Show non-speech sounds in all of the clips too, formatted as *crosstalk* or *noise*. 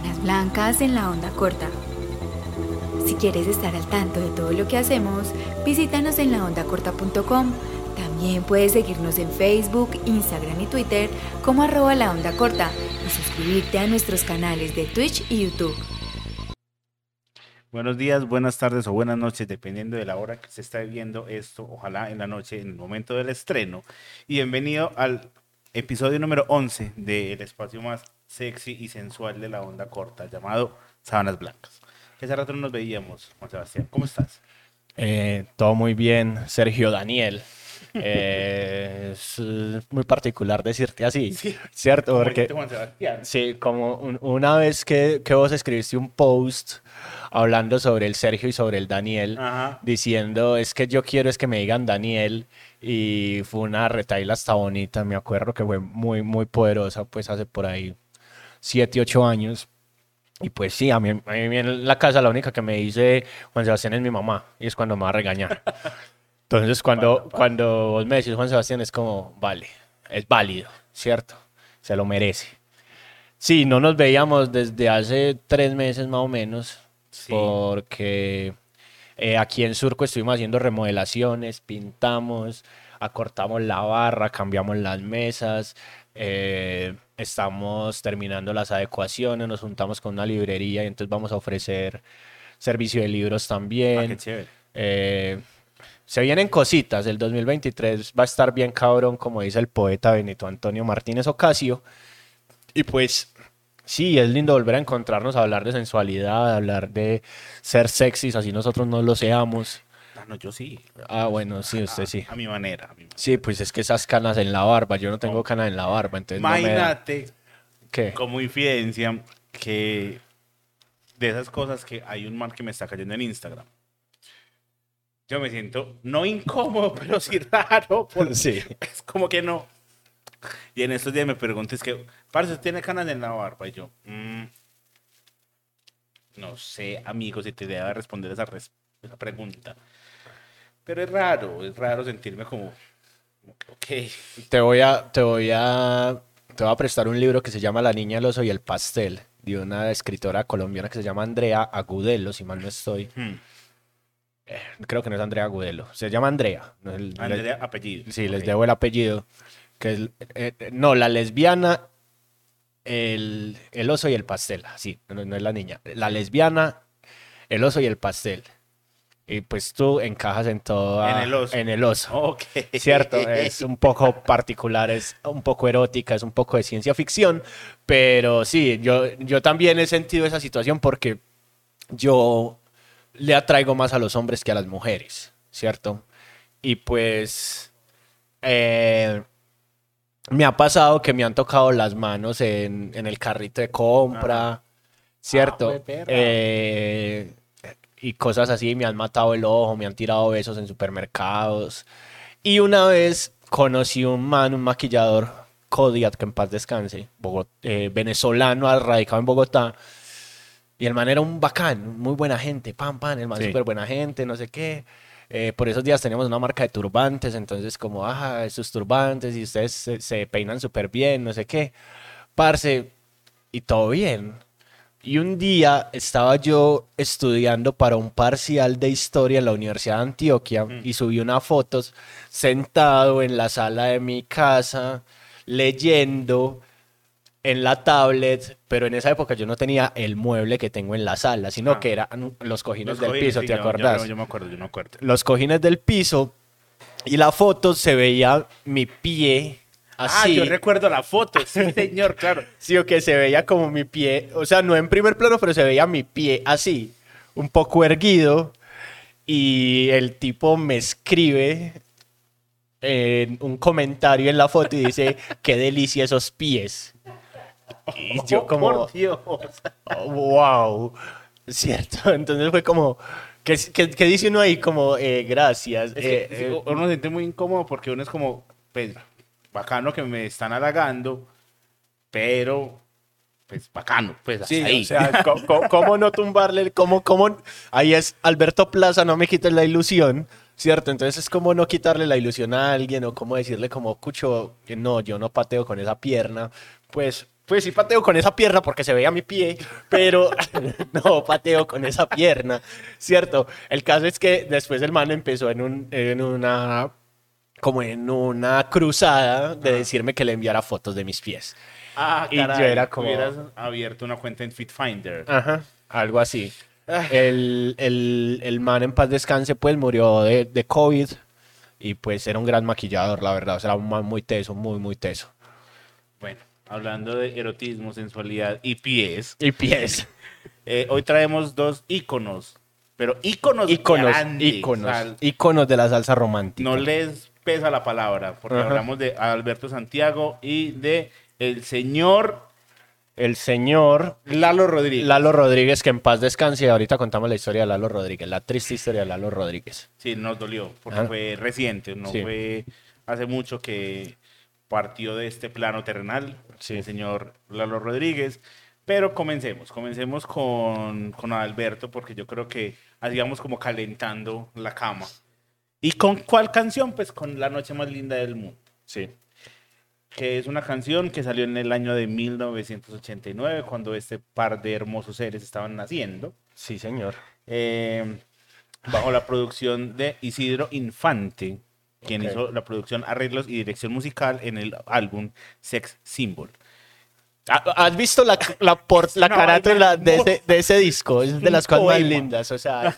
Sábanas Blancas en la onda corta. Si quieres estar al tanto de todo lo que hacemos, visítanos en laondacorta.com. También puedes seguirnos en Facebook, Instagram y Twitter como arroba la onda corta y suscribirte a nuestros canales de Twitch y YouTube. Buenos días, buenas tardes o buenas noches, dependiendo de la hora que se está viendo esto, ojalá en la noche, en el momento del estreno. Y bienvenido al episodio número 11 del espacio más sexy y sensual de la onda corta, llamado Sábanas Blancas. Que hace rato no nos veíamos, Juan Sebastián. ¿Cómo estás? Eh, todo muy bien, Sergio Daniel. *laughs* Eh, es eh, muy particular decirte así, Sí. ¿cierto? Porque dijiste, Juan Sebastián. sí, como un- una vez que, que vos escribiste un post hablando sobre el Sergio y sobre el Daniel, Ajá. diciendo es que yo quiero es que me digan Daniel y fue una retaila hasta bonita, me acuerdo que fue muy, muy poderosa, pues hace por ahí 7, 8 años. Y pues sí, a mí, a mí en la casa la única que me dice Juan Sebastián es mi mamá y es cuando me va a regañar. Entonces *laughs* cuando, cuando vos me decís Juan Sebastián es como, vale, es válido, ¿cierto? Se lo merece. Sí, no nos veíamos desde hace tres meses más o menos, Sí. porque eh, aquí en Surco estuvimos haciendo remodelaciones, pintamos, acortamos la barra, cambiamos las mesas, eh, estamos terminando las adecuaciones, nos juntamos con una librería y entonces vamos a ofrecer servicio de libros Ah, también. qué chévere. Eh, se vienen cositas, el 2023 va a estar bien cabrón, como dice el poeta Benito Antonio Martínez Ocasio. Y pues sí, es lindo volver a encontrarnos, a hablar de sensualidad, a hablar de ser sexys, así nosotros no lo seamos. No, yo sí. Ah, bueno, sí, usted sí. A mi manera. a mi manera. Sí, pues es que esas canas en la barba, yo no tengo canas en la barba, entonces no me da- Imagínate ¿Qué? como infidencia que de esas cosas que hay un man que me está cayendo en Instagram. Yo me siento no incómodo, *laughs* pero sí raro. Sí. Es como que no. Y en estos días me pregunté, es que, parce, ¿usted tiene canas en la barba? Y yo, "Mm, no sé, amigo, si te debe responder esa, res- esa pregunta. Pero es raro, es raro sentirme como, ok. Te voy a, te voy a, te voy a prestar un libro que se llama La niña, el oso y el pastel, de una escritora colombiana que se llama Andrea Agudelo, si mal no estoy. hmm, Creo que no es Andrea Agudelo, se llama Andrea. no, el- Andrea, apellido. Sí, les debo el apellido. Que es, eh, eh, no, la lesbiana, el, el oso y el pastel. Sí, no, no es la niña. La lesbiana, el oso y el pastel. Y pues tú encajas en todo. En el oso. En el oso. Ok. Cierto, es un poco particular, es un poco erótica, es un poco de ciencia ficción, pero sí, yo, yo también he sentido esa situación porque yo le atraigo más a los hombres que a las mujeres, ¿cierto? Y pues eh, me ha pasado que me han tocado las manos en, en el carrito de compra, ¿cierto? Ah, jueperra. Eh, y cosas así, me han matado el ojo, me han tirado besos en supermercados. Y una vez conocí un man, un maquillador, Kodiak, que en paz descanse, Bogot- eh, venezolano, radicado en Bogotá. Y el man era un bacán, muy buena gente, pam, pam, el man Sí. súper buena gente, no sé qué. Eh, por esos días teníamos una marca de turbantes, entonces como, ajá, esos turbantes y ustedes se, se peinan súper bien, no sé qué. Parce, y todo bien. Y un día estaba yo estudiando para un parcial de historia en la Universidad de Antioquia y subí unas fotos sentado en la sala de mi casa leyendo en la tablet, pero en esa época yo no tenía el mueble que tengo en la sala, sino Ah. que eran los cojines Los del cojines, piso, sí, ¿te yo- acordás? Yo, yo me acuerdo, yo me acuerdo. Los cojines del piso y la foto se veía mi pie Ah, yo recuerdo la foto, sí, *laughs* señor, claro. Sí, o que se veía como mi pie, o sea, no en primer plano, pero se veía mi pie así, un poco erguido. Y el tipo me escribe en un comentario en la foto y dice, *laughs* qué delicia esos pies. Y yo Oh, como, por Dios. oh, wow, cierto. *laughs* Entonces fue como, ¿qué, qué- qué dice uno ahí? Como, eh, gracias. Es que eh, eh, uno se siente muy incómodo porque uno es como, pues, bacano que me están halagando, pero, pues, bacano, pues, hasta Sí, ahí. o sea, co- ¿cómo, no tumbarle? ¿Cómo, cómo? Ahí es Alberto Plaza, no me quites la ilusión, ¿cierto? Entonces es como no quitarle la ilusión a alguien o como decirle como, cucho, no, yo no pateo con esa pierna. Pues Pues sí pateo con esa pierna porque se veía mi pie, pero *laughs* no pateo con esa pierna, ¿cierto? El caso es que después el man empezó en, un, en una como en una cruzada de decirme que le enviara fotos de mis pies. Ah, Y yo era como- Hubieras abierto una cuenta en FitFinder. Ajá, algo así. El, el, el man en paz descanse, pues murió de, de COVID y pues era un gran maquillador, la verdad. O sea, era un man muy teso, muy, muy teso. Bueno, hablando de erotismo, sensualidad y pies, Y pies. *laughs* eh, hoy traemos dos íconos, pero íconos Íconos, grandes, íconos, o sea, íconos de la salsa romántica. no les pesa la palabra, porque Ajá. hablamos de Alberto Santiago y de el señor El señor Lalo Rodríguez. Lalo Rodríguez, que en paz descanse. y Ahorita contamos la historia de Lalo Rodríguez, la triste historia de Lalo Rodríguez. Sí, nos dolió, porque Ajá. fue reciente, no Sí. fue hace mucho que partió de este plano terrenal Sí. el señor Lalo Rodríguez. Pero comencemos, comencemos con, con Alberto, porque yo creo que hacíamos como calentando la cama. ¿Y con cuál canción? Pues con La Noche Más Linda del Mundo, Sí. que es una canción que salió en el año de 1989, cuando este par de hermosos seres estaban naciendo. Sí, señor. eh, bajo la producción de Isidro Infante, quien hizo la producción, arreglos y dirección musical en el álbum Sex Symbol. Ah, ¿Has visto la, la, por- la No, carátula no. de ese, de ese disco? Es de las cosas más lindas, o sea,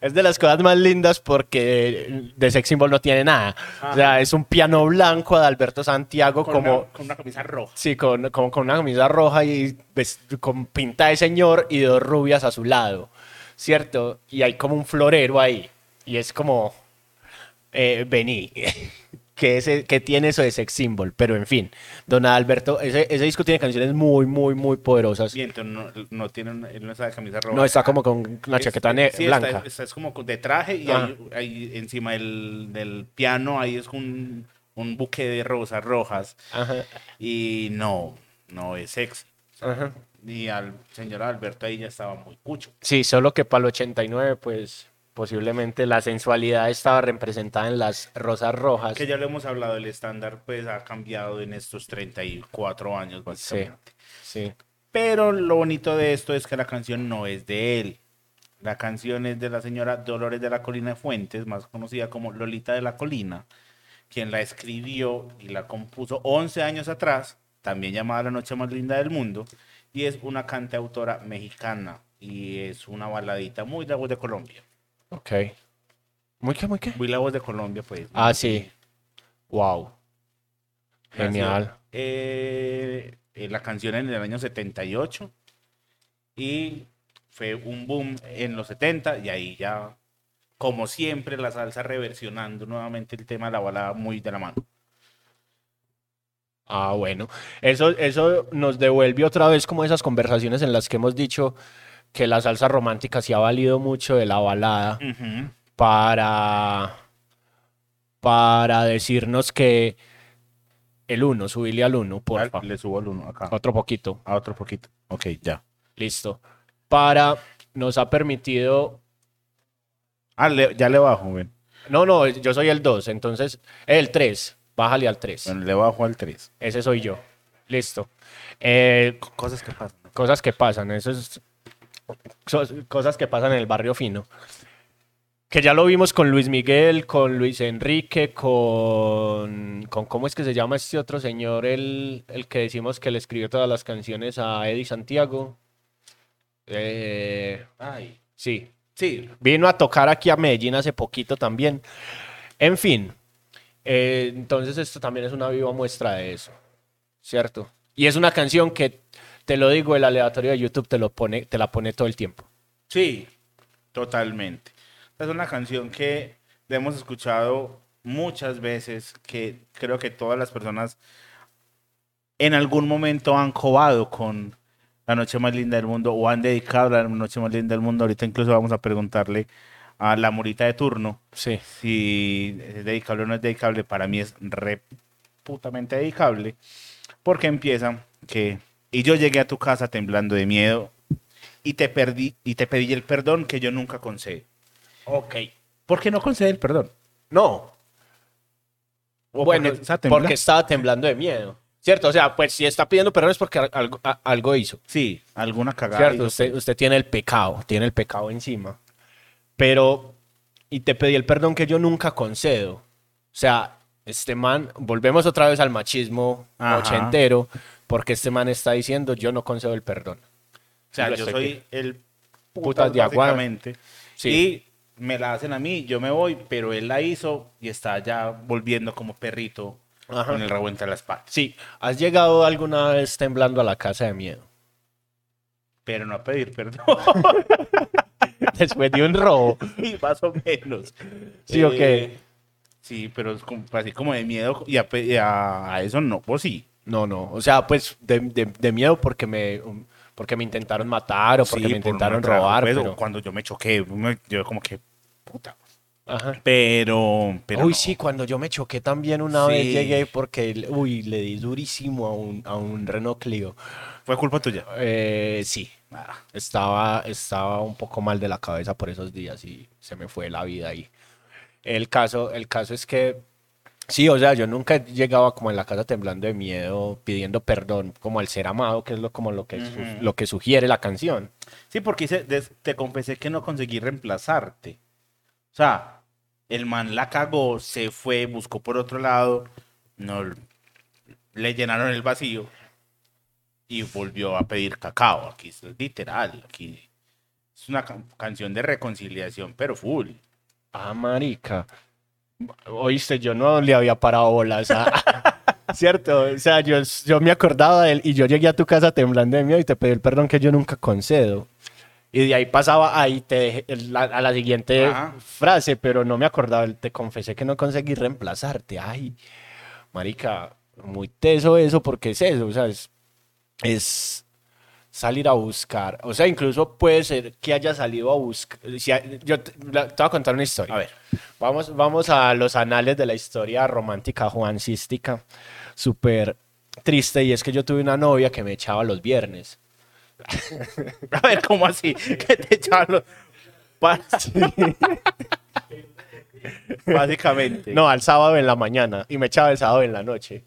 es de las cosas más lindas porque de Sex Symbol no tiene nada. O sea, es un piano blanco de Alberto Santiago Con, como... una, con una camisa roja. Sí, con, con, con una camisa roja y ves- con pinta de señor y dos rubias a su lado, ¿cierto? Y hay como un florero ahí. Y es como, eh, vení, *laughs* que, ese, que tiene eso de sex symbol. Pero en fin, don Alberto, ese, ese disco tiene canciones muy, muy, muy poderosas. Viento, no, no tiene una, él no está de camisa roja. No, está como con una Es- chaqueta ne- sí, blanca. está- es como de traje y ahí encima del, del piano ahí es un, un buque de rosas rojas. Ajá, Y no, no es sexy. ajá. Y al señor Alberto ahí ya estaba muy cucho. Sí, solo que para el 89, pues posiblemente la sensualidad estaba representada en las rosas rojas. Que ya lo hemos hablado, el estándar pues ha cambiado en estos 34 años básicamente. Sí. Pero lo bonito de esto es que la canción no es de él. La canción es de la señora Dolores de la Colina de Fuentes, más conocida como Lolita de la Colina, quien la escribió y la compuso 11 años atrás, también llamada La Noche Más Linda del Mundo, y es una cantautora mexicana y es una baladita muy la voz de Colombia. Ok. ¿Muy qué, muy qué? Muy la voz de Colombia, pues. Ah, sí. Wow. Genial. eh, eh, la canción en el año 78 y fue un boom en los 70 y ahí ya, como siempre, la salsa reversionando nuevamente el tema de la balada muy de la mano. Ah, bueno. Eso, eso nos devuelve otra vez como esas conversaciones en las que hemos dicho que la salsa romántica se ha valido mucho de la balada Ujú. para, para decirnos que el uno, subirle al uno, porfa. Le subo el uno acá. Otro poquito. A otro poquito. Ok, ya. Listo. Para, nos ha permitido... Ah, le- ya le bajo, ven. No, no, yo soy el 2, entonces el 3. Bájale al 3. Bueno, le bajo al 3. Ese soy yo. Listo. Eh, Cosas que pasan. cosas que pasan, eso es cosas que pasan en el barrio fino. Que ya lo vimos con Luis Miguel, con Luis Enrique, con, con ¿cómo es que se llama este otro señor? El, el que decimos que le escribió todas las canciones a Eddie Santiago. Eh, Ay. sí, Sí, Vino a tocar aquí a Medellín hace poquito también. En fin, eh, entonces esto también es una viva muestra de eso, ¿cierto? Y es una canción que, te lo digo, el aleatorio de YouTube te, lo pone, te la pone todo el tiempo. Sí, totalmente. Es una canción que la hemos escuchado muchas veces, que creo que todas las personas en algún momento han cobado con la noche más linda del mundo o han dedicado la noche más linda del mundo. Ahorita incluso vamos a preguntarle a la morita de turno Sí. si es dedicable o no es dedicable. Para mí es reputamente dedicable porque empieza que y yo llegué a tu casa temblando de miedo y te perdí y te pedí el perdón que yo nunca concedo. Ok. ¿Por qué no concede el perdón? No, ¿O bueno, porque está porque estaba temblando de miedo. ¿Cierto? O sea, pues si está pidiendo perdón es porque al- algo, algo hizo. Sí, alguna cagada. ¿Cierto? Usted, pues. usted tiene el pecado, tiene el pecado encima. Pero, y te pedí el perdón que yo nunca concedo. O sea, este man, volvemos otra vez al machismo Ajá. ochentero, porque este man está diciendo, yo no concedo el perdón. O sea, yo soy el putas de básicamente. Sí. Y me la hacen a mí, yo me voy, pero él la hizo y está ya volviendo como perrito Ajá. con el rabo entre las patas. Sí, ¿has llegado alguna vez temblando a la casa de miedo? Pero no a pedir perdón. *laughs* Después de un robo. y más o menos. ¿Sí o qué? Eh, Sí, pero es como, así como de miedo y a, pe- y a- a eso no, pues sí. No, no. O sea, pues de, de- de miedo porque me, um, porque me intentaron matar o porque Sí, me intentaron robar. pues, pero... Cuando yo me choqué, yo como que, puta. Ajá. Pero, pero uy, no. sí, cuando yo me choqué también una Sí. vez llegué porque, uy, le di durísimo a un, a un Renault Clio. Fue culpa tuya. Eh, sí, Ah, estaba, estaba un poco mal de la cabeza por esos días y se me fue la vida ahí. El caso, el caso es que, sí, o sea, yo nunca llegaba como en la casa temblando de miedo, pidiendo perdón, como al ser amado, que es lo, como lo que, su- Ujú. lo que sugiere la canción. Sí, porque des- te confesé que no conseguí reemplazarte. O sea, el man la cagó, se fue, buscó por otro lado, no le llenaron el vacío y volvió a pedir cacao. Aquí es literal, aquí es una ca- canción de reconciliación, pero full. Ah, marica. Oíste, yo no le había parado bolas. a- *laughs* Cierto, o sea, yo, yo me acordaba de él y yo llegué a tu casa temblando de miedo y te pedí el perdón que yo nunca concedo. Y de ahí pasaba ahí te la- a la siguiente Ajá. frase, pero no me acordaba, te confesé que no conseguí reemplazarte. Ay, marica, muy teso eso porque es eso, o sea, es, es salir a buscar. O sea, incluso puede ser que haya salido a buscar. si hay- yo te, la- te voy a contar una historia. A ver. Vamos, vamos a los anales de la historia romántica juancística. Súper triste. Y es que yo tuve una novia que me echaba los viernes. *laughs* A ver, ¿cómo así? Que te echaban los- *laughs* Básicamente. No, al sábado en la mañana. Y me echaba el sábado en la noche.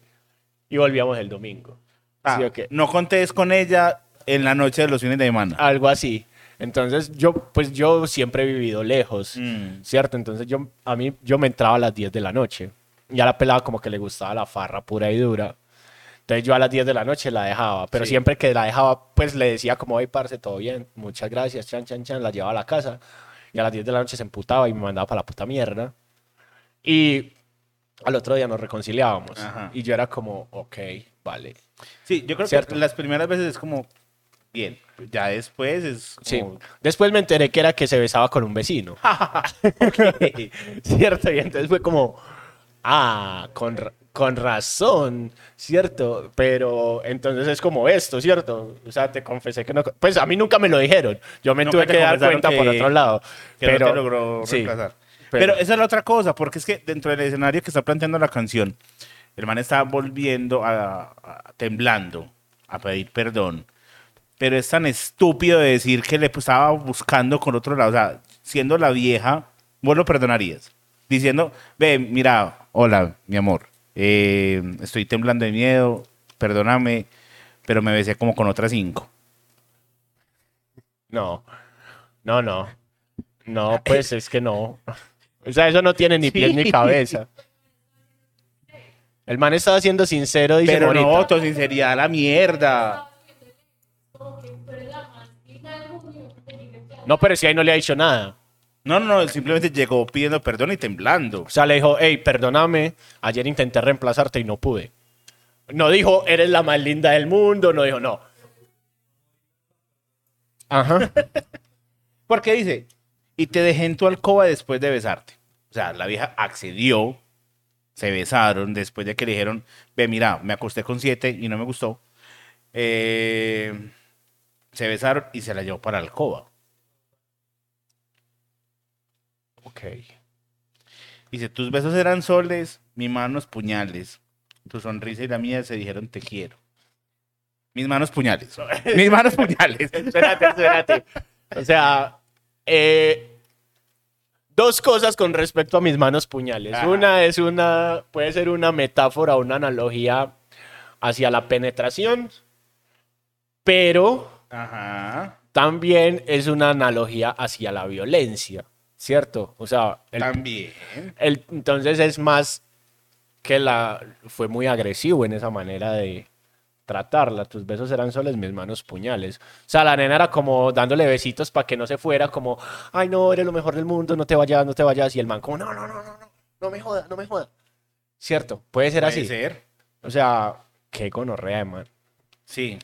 Y volvíamos el domingo. Ah, ¿Sí o qué? No contés con ella en la noche de los fines de semana. Algo así. Entonces yo, pues yo siempre he vivido lejos. Mm. ¿cierto? Entonces yo, a mí, yo me entraba a las 10 de la noche. Y a la pelada como que le gustaba la farra pura y dura. Entonces yo a las 10 de la noche la dejaba, pero Sí. siempre que la dejaba, pues le decía como, hey, parce, todo bien, muchas gracias, chan, chan, chan, la llevaba a la casa. Y a las 10 de la noche se emputaba y me mandaba para la puta mierda. Y al otro día nos reconciliábamos. Ajá. Y yo era como, ok, vale. Sí, yo creo Cierto. que las primeras veces es como bien. Ya después es Sí. como... Después me enteré que era que se besaba con un vecino. *laughs* ¿Cierto? Y entonces fue como, ah, con, con razón, ¿cierto? Pero entonces es como esto, ¿cierto? O sea, te confesé que no... Pues a mí nunca me lo dijeron. Yo me Nunca tuve que dar cuenta por que- otro lado. que pero no te logró sí, reemplazar. pero- Pero, esa es la otra cosa, porque es que dentro del escenario que está planteando la canción, el man está volviendo a, a- temblando a pedir perdón. Pero es tan estúpido de decir que le estaba buscando con otro lado. O sea, siendo la vieja, vos lo perdonarías. Diciendo, ve, mira, hola, mi amor, eh, estoy temblando de miedo, perdóname, pero me besé como con otras cinco. No, no, no. No, pues es que no. O sea, eso no tiene ni pies ni Sí. cabeza. El man estaba siendo sincero, dice Pero no, tu sinceridad a la mierda. No, pero si ahí no le ha dicho nada. No, no, no, él simplemente llegó pidiendo perdón y temblando. O sea, le dijo, hey, perdóname, ayer intenté reemplazarte y no pude. No dijo, eres la más linda del mundo, no dijo, no. Ajá. *laughs* Porque dice, y te dejé en tu alcoba después de besarte. O sea, la vieja accedió, se besaron después de que le dijeron, ve, mira, me acosté con siete y no me gustó. Eh, se besaron y se la llevó para la alcoba. Ok. Dice, tus besos eran soles, mis manos puñales. Tu sonrisa y la mía se dijeron te quiero. Mis manos puñales. *laughs* Mis manos puñales. *laughs* Espérate, espérate. O sea, eh, dos cosas con respecto a mis manos puñales. Ajá. Una es una, puede ser una metáfora, una analogía hacia la penetración, pero Ajá. también es una analogía hacia la violencia, ¿cierto? O sea, el- También. el- entonces es más que la fue muy agresivo en esa manera de tratarla. Tus besos eran soles, mis manos puñales. O sea, la nena era como dándole besitos para que no se fuera, como, ay no, eres lo mejor del mundo, no te vayas, no te vayas. Y el man como, no, no, no, no, no, no me jodas, no me jodas. Cierto, puede ser Puede así. ser. O sea, qué gonorrea, man. Sí.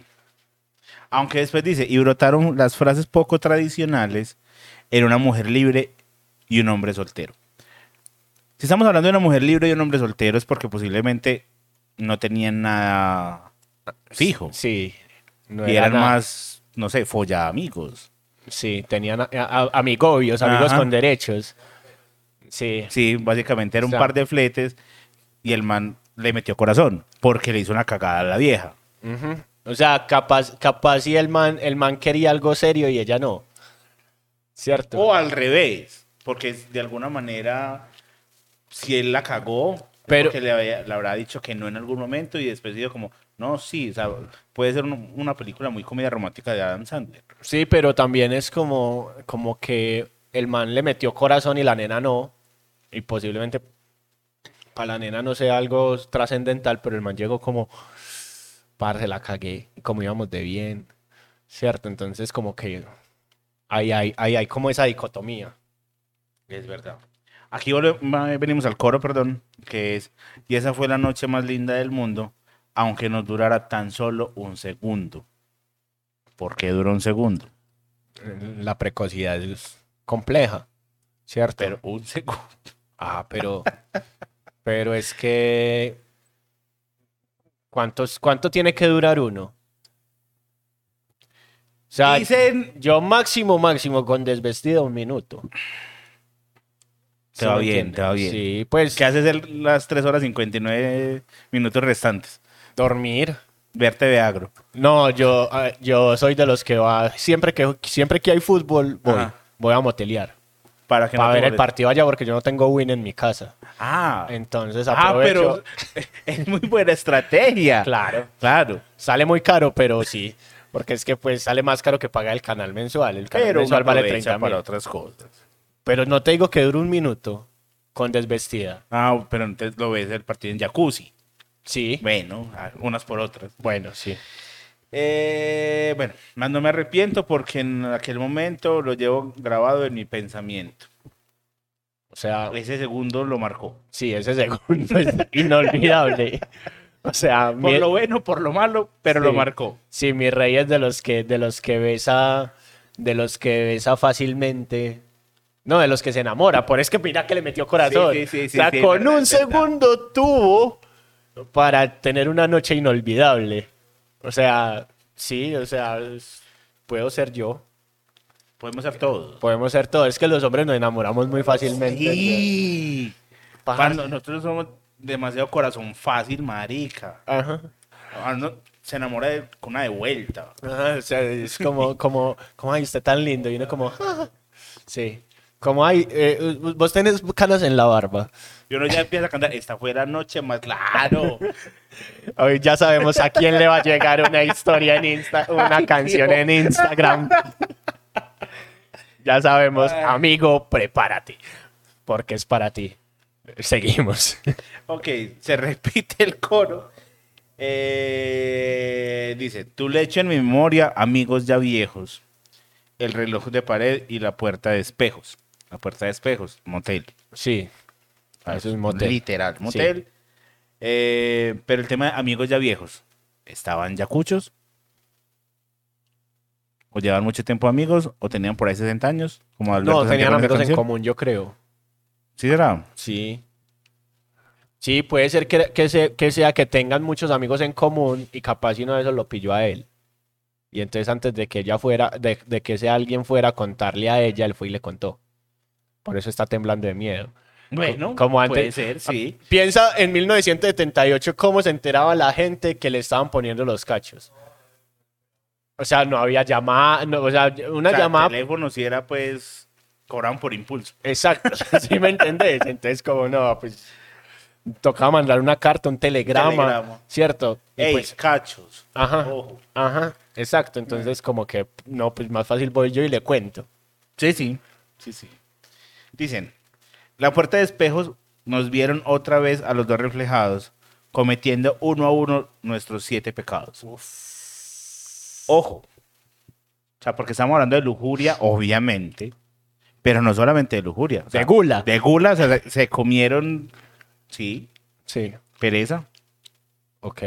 Aunque después dice, y brotaron las frases poco tradicionales en una mujer libre y un hombre soltero. Si estamos hablando de una mujer libre y un hombre soltero es porque posiblemente no tenían nada fijo. Sí. No y era eran nada- más, no sé, folla amigos. Sí, tenían amigobios, amigos Ajá. con derechos. Sí. Sí, básicamente era un O sea- par de fletes y el man le metió corazón porque le hizo una cagada a la vieja. Ujú. O sea, capaz, capaz si el man, el man quería algo serio y ella no. ¿Cierto? O al revés, porque de alguna manera, si él la cagó, Pero- porque le, había- le habrá dicho que no en algún momento y después dijo como, no, sí, o sea, puede ser un- una película muy comedia romántica de Adam Sandler. Sí, pero también es como, como que el man le metió corazón y la nena no. Y posiblemente para la nena no sea algo trascendental, pero el man llegó como, parce, la cagué, y como íbamos de bien. ¿Cierto? Entonces como que ahí hay, ahí hay como esa dicotomía. Es verdad. Aquí venimos al coro, perdón, que es, y esa fue la noche más linda del mundo, aunque nos durara tan solo un segundo. ¿Por qué duró un segundo? La precocidad es compleja. ¿Cierto? Pero un segundo. Ah, pero, *laughs* pero es que ¿cuántos, ¿cuánto tiene que durar uno? O sea, Dicen, yo máximo, máximo con desvestido un minuto. Te va me bien, entiende? te va bien. Sí, pues ¿qué haces el- las 3 horas 59 minutos restantes? dormir. Ver TV Agro. No, yo, ah, yo soy de los que va, siempre que, siempre que hay fútbol, voy, Ajá. voy a motelear. Para que Para no ver el partido allá porque yo no tengo win en mi casa. Ah, Entonces ah, aprovecho. pero *laughs* es muy buena estrategia. Claro. Claro. Sale muy caro, pero sí. Porque es que pues sale más caro que pagar el canal mensual. El canal Pero mensual vale aprovecha 30 para mil. otras cosas. Pero no te digo que dure un minuto con desvestida. Ah, pero entonces lo ves el partido en jacuzzi. Sí. Bueno, ah, unas por otras. Bueno, sí. Eh, bueno, más no me arrepiento porque en aquel momento lo llevo grabado en mi pensamiento. O sea, Ese segundo lo marcó. sí, ese segundo es *laughs* inolvidable. O sea, Por mi, lo bueno, por lo malo, pero Sí. lo marcó. sí, mi rey es de los que, de los que besa, de los que besa fácilmente. No, de los que se enamora. Por es que mira que le metió corazón. Sí, sí, sí, o sea, con un es verdad. segundo tuvo para tener una noche inolvidable. O sea, sí, o sea, puedo ser yo. Podemos hacer todo. Podemos ser todos. Es que los hombres nos enamoramos muy fácilmente. Sí. Nosotros somos demasiado corazón fácil, marica. Ajá. Ah, no, se enamora de- con una de vuelta. Ajá, o sea, es como, como, como, ay, usted tan lindo. Y uno como, "Ah". sí. Como, ay, eh, vos tenés canas en la barba. Y uno ya empieza a cantar, esta fue la noche más claro. *laughs* Hoy ya sabemos a quién le va a llegar una historia en Insta, una canción en Instagram. Ya sabemos, amigo, prepárate, porque es para ti. Seguimos. ok, se repite el coro. Eh, dice, tu lecho en mi memoria, amigos ya viejos. El reloj de pared y la puerta de espejos. La puerta de espejos, motel. Sí, eso es motel. Literal, motel. Eh, pero el tema de amigos ya viejos. ¿Estaban yacuchos? ¿O llevaban mucho tiempo amigos? ¿O tenían por ahí 60 años? Como No, tenían amigos en común, yo creo. ¿Sí será? Sí. Sí, puede ser que, que, se- que sea que tengan muchos amigos en común y capaz uno de esos lo pilló a él. Y entonces antes de que ella fuera, de, de que ese alguien fuera a contarle a ella, él fue y le contó. Por eso está temblando de miedo. Bueno, como antes- puede ser, sí. Piensa en 1978 cómo se enteraba la gente que le estaban poniendo los cachos. O sea, no había llamada, no, o sea, una O sea, llamada teléfono si era pues cobraban por impulso. Exacto, *laughs* ¿sí me entendés? Entonces, como no, pues tocaba mandar una carta, un telegrama, Telegrama. ¿cierto? Y Ey, pues, cachos. ajá, Ojo. ajá, exacto. Entonces, como que, no, pues más fácil voy yo y le cuento. Sí, sí. Sí, sí. Dicen, la puerta de espejos nos vieron otra vez a los dos reflejados, cometiendo uno a uno nuestros siete pecados. Ojo. O sea, porque estamos hablando de lujuria, obviamente, pero no solamente de lujuria. o sea, De gula. De gula, o sea, se, comieron, sí, Sí, pereza, ok.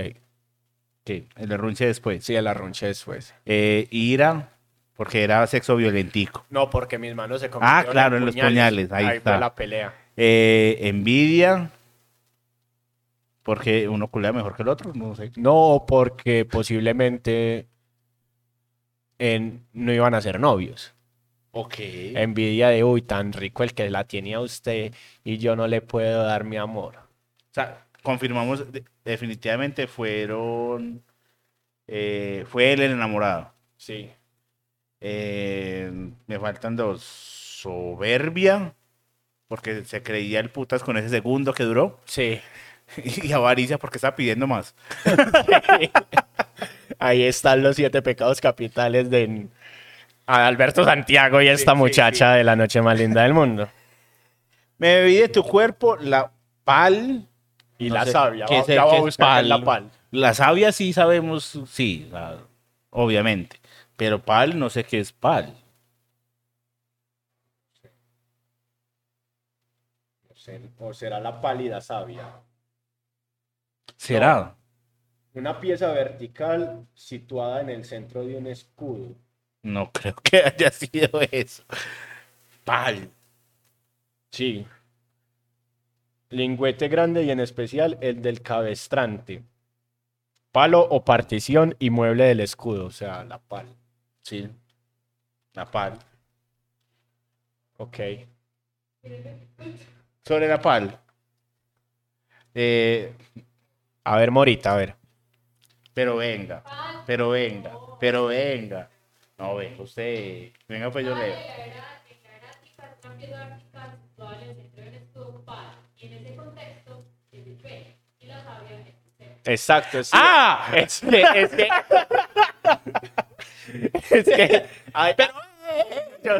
que el derrunche después. Sí, el arronche después. Eh, ira, porque era sexo violentico. No, porque mis manos se Ah, claro, en los puñales, ahí Ahí está. fue la pelea. Eh, envidia, porque uno culea mejor que el otro, no sé. No, porque posiblemente en- no iban a ser novios. Ok. Envidia de, uy, tan rico el que la tiene a usted y yo no le puedo dar mi amor. O sea, confirmamos, de- definitivamente fueron, eh, fue él el enamorado. Sí. Eh, me faltan dos, soberbia, porque se creía el putas con ese segundo que duró, Sí. *laughs* y avaricia porque estaba pidiendo más. *laughs* Ahí están los siete pecados capitales de Alberto Santiago y esta sí, muchacha de la noche más linda del mundo. Me bebí de tu cuerpo la pal, Y No la sé, sabia. ¿qué va- ya a buscar es la pal? pal. La savia sí sabemos, sí, obviamente. Pero pal, no sé qué es pal. O será la pálida sabia. ¿Será? Una pieza vertical situada en el centro de un escudo. No creo que haya sido eso. Pal. Sí. Lingüete grande y en especial el del cabestrante. Palo o partición y mueble del escudo, o sea, la pal. Sí. La pal. Ok. Sobre la pal. Eh, A ver, Morita, a ver. pero venga, pero venga, pero venga. No, venga, usted. Venga, pues yo leo. Exacto. sí. ¡Ah! Es que, es que, *laughs* es que, ay, pero,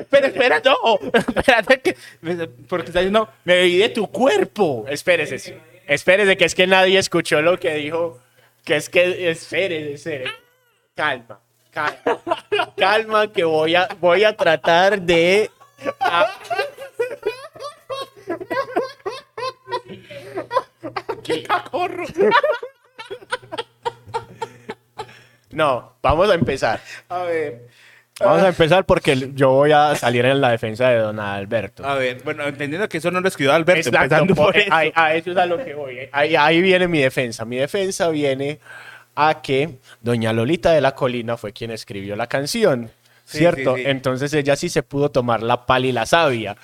Pero espera, no. Espérate que. Porque está diciendo, me bebí de tu cuerpo. espérese, espérese, que es que nadie escuchó lo que dijo, que es que, espérese, espérese. calma, calma, calma, que voy a, voy a tratar de, a- *laughs* ¡Qué cacorro! No, vamos a empezar, A ver. vamos a empezar porque yo voy a salir en la defensa de don Alberto. A ver, bueno, entendiendo que eso no lo escribió Alberto, Exacto, empezando por por- eso. a, a eso es a lo que voy. eh. Ahí, ahí viene mi defensa. Mi defensa viene a que doña Lolita de la Colina fue quien escribió la canción. Sí, ¿Cierto? sí, sí. Entonces ella sí se pudo tomar la pal y la savia.